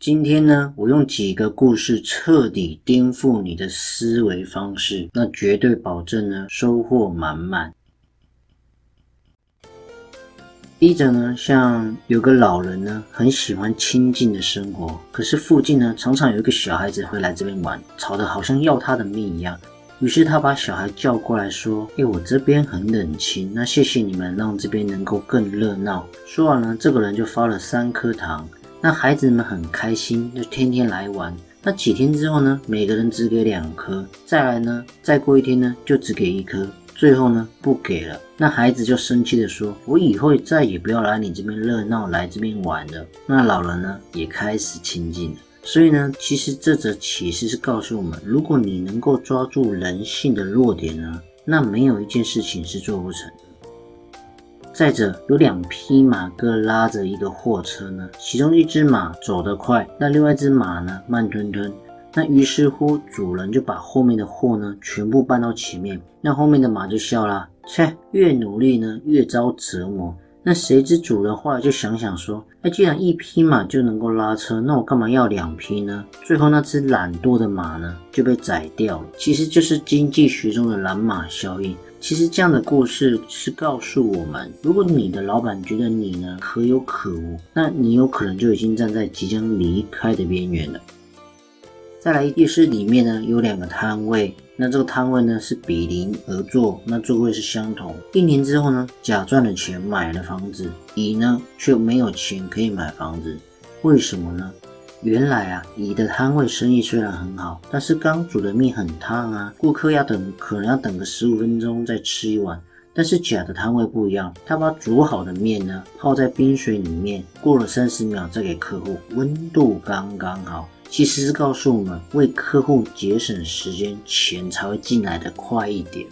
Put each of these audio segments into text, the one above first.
今天呢，我用几个故事彻底颠覆你的思维方式，那绝对保证呢收获满满。一者呢，像有个老人呢，很喜欢清静的生活，可是附近呢，常常有一个小孩子会来这边玩，吵得好像要他的命一样。于是他把小孩叫过来说：“哎，我这边很冷清，那谢谢你们让这边能够更热闹。”说完了，这个人就发了三颗糖，那孩子们很开心，就天天来玩。那几天之后呢，每个人只给两颗，再来呢，再过一天呢，就只给一颗。最后呢，不给了，那孩子就生气的说：“我以后再也不要来你这边热闹，来这边玩了。”那老人呢，也开始亲近了。所以呢，其实这则启示是告诉我们：如果你能够抓住人性的弱点呢，那没有一件事情是做不成的。再者，有两匹马各拉着一个货车呢，其中一只马走得快，那另外一只马呢，慢吞吞。那于是乎，主人就把后面的货呢全部搬到前面，那后面的马就笑了，切，越努力呢越遭折磨。那谁知主人话就想想说，哎，既然一匹马就能够拉车，那我干嘛要两匹呢？最后那只懒惰的马呢就被宰掉了。其实就是经济学中的懒马效应。其实这样的故事是告诉我们，如果你的老板觉得你呢可有可无，那你有可能就已经站在即将离开的边缘了。再来，夜市里面呢有两个摊位，那这个摊位呢是比邻而坐，那座位是相同。一年之后呢，甲赚了钱买了房子，乙呢却没有钱可以买房子，为什么呢？原来啊，乙的摊位生意虽然很好，但是刚煮的面很烫啊，顾客要等，可能要等个十五分钟再吃一碗。但是甲的摊位不一样，他把煮好的面呢泡在冰水里面，过了三十秒再给客户，温度刚刚好。其实是告诉我们，为客户节省时间，钱才会进来的快一点。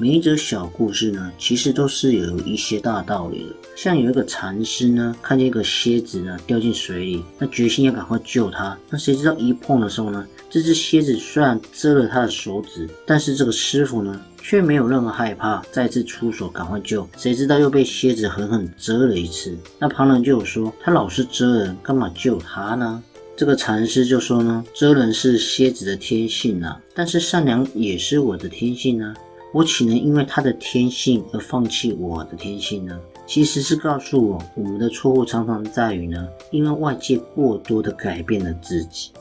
每一则小故事呢，其实都是有一些大道理的。像有一个禅师呢，看见一个蝎子呢掉进水里，那决心要赶快救它。那谁知道一碰的时候呢，这只蝎子虽然蛰了他的手指，但是这个师傅呢却没有任何害怕，再次出手赶快救。谁知道又被蝎子狠狠蛰了一次。那旁人就有说，他老是蛰人，干嘛救他呢？这个禅师就说呢，蛰人是蝎子的天性啊，但是善良也是我的天性啊，我岂能因为他的天性而放弃我的天性呢？其实是告诉我，我们的错误常常在于呢，因为外界过多的改变了自己。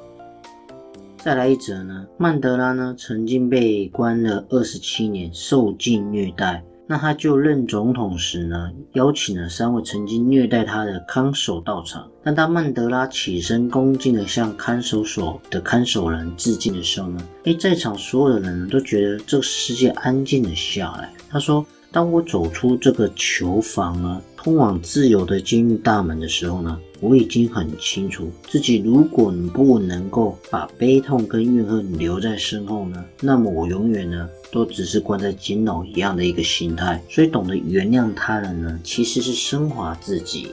再来一则呢，曼德拉呢曾经被关了二十七年，受尽虐待。那他就任总统时呢，邀请了三位曾经虐待他的看守到场。但当曼德拉起身恭敬地向看守所的看守人致敬的时候呢，哎，在场所有的人都觉得这个世界安静了下来。他说：“当我走出这个囚房呢，通往自由的监狱大门的时候呢，我已经很清楚自己，如果不能够把悲痛跟怨恨留在身后呢，那么我永远呢。”都只是关在监牢一样的一个心态，所以懂得原谅他人呢，其实是升华自己。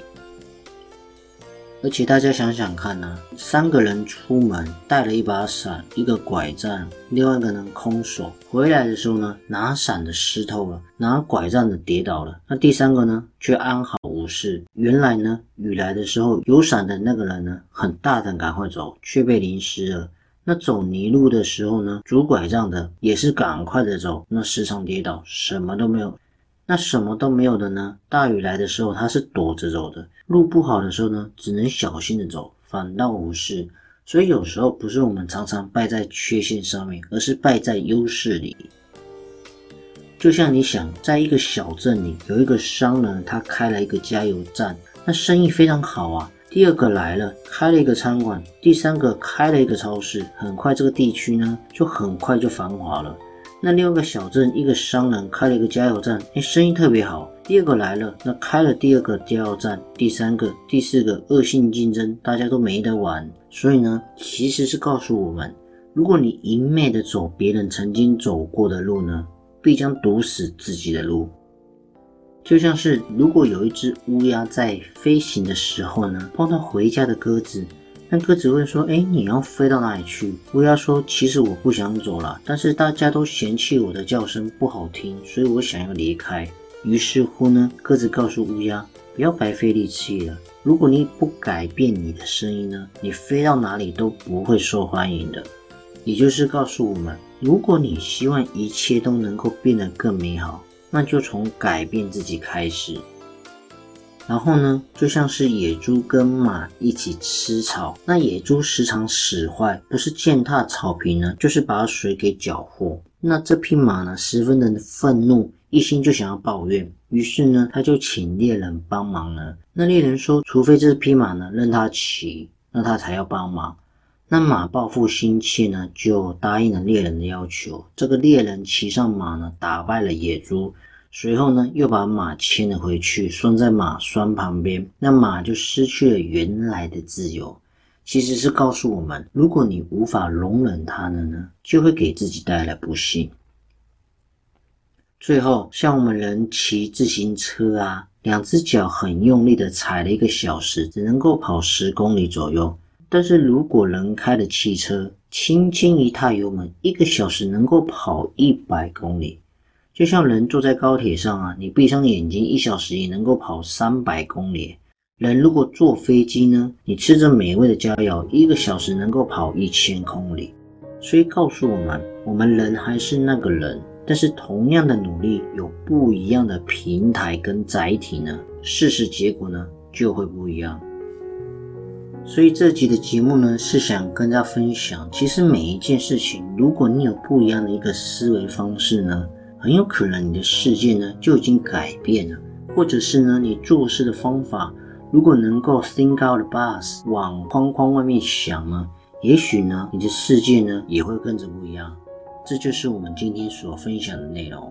而且大家想想看呢，三个人出门带了一把伞、一个拐杖，另外一个人空手回来的时候呢，拿伞的湿透了，拿拐杖的跌倒了，那第三个呢却安好无事。原来呢，雨来的时候有伞的那个人呢，很大胆赶快走，却被淋湿了。那走泥路的时候呢，拄拐杖的也是赶快的走，那时常跌倒，什么都没有。那什么都没有的呢？大雨来的时候，他是躲着走的，路不好的时候呢，只能小心的走，反倒无事。所以有时候不是我们常常败在缺陷上面，而是败在优势里。就像你想，在一个小镇里有一个商人，他开了一个加油站，那生意非常好啊。第二个来了，开了一个餐馆；第三个开了一个超市。很快这个地区呢，就很快就繁华了。那另外一个小镇，一个商人开了一个加油站，哎，生意特别好。第二个来了，那开了第二个加油站，第三个、第四个，恶性竞争，大家都没得玩。所以呢，其实是告诉我们，如果你一昧的走别人曾经走过的路呢，必将堵死自己的路。就像是如果有一只乌鸦在飞行的时候呢，碰到回家的鸽子。那鸽子问说：“哎，你要飞到哪里去？”乌鸦说：“其实我不想走了，但是大家都嫌弃我的叫声不好听，所以我想要离开。”于是乎呢，鸽子告诉乌鸦：“不要白费力气了。如果你不改变你的声音呢，你飞到哪里都不会受欢迎的。”也就是告诉我们，如果你希望一切都能够变得更美好，那就从改变自己开始。然后呢，就像是野猪跟马一起吃草，那野猪时常使坏，不是践踏草坪呢，就是把水给搅和。那这匹马呢，十分的愤怒，一心就想要抱怨。于是呢，他就请猎人帮忙了。那猎人说，除非这匹马呢任他骑，那他才要帮忙。那马报复心切呢，就答应了猎人的要求。这个猎人骑上马呢，打败了野猪。随后呢，又把马牵了回去，拴在马拴旁边，那马就失去了原来的自由。其实是告诉我们，如果你无法容忍它了呢，就会给自己带来不幸。最后，像我们人骑自行车啊，两只脚很用力的踩了一个小时，只能够跑十公里左右。但是如果人开的汽车，轻轻一踏油门，一个小时能够跑一百公里。就像人坐在高铁上啊，你闭上眼睛，一小时也能够跑三百公里。人如果坐飞机呢，你吃着美味的佳肴，一个小时能够跑一千公里。所以告诉我们，我们人还是那个人，但是同样的努力，有不一样的平台跟载体呢，事实结果呢就会不一样。所以这集的节目呢，是想跟大家分享，其实每一件事情，如果你有不一样的一个思维方式呢。很有可能你的世界呢就已经改变了，或者是呢你做事的方法如果能够 think out the box 往框框外面想呢，也许呢你的世界呢也会跟着不一样。这就是我们今天所分享的内容。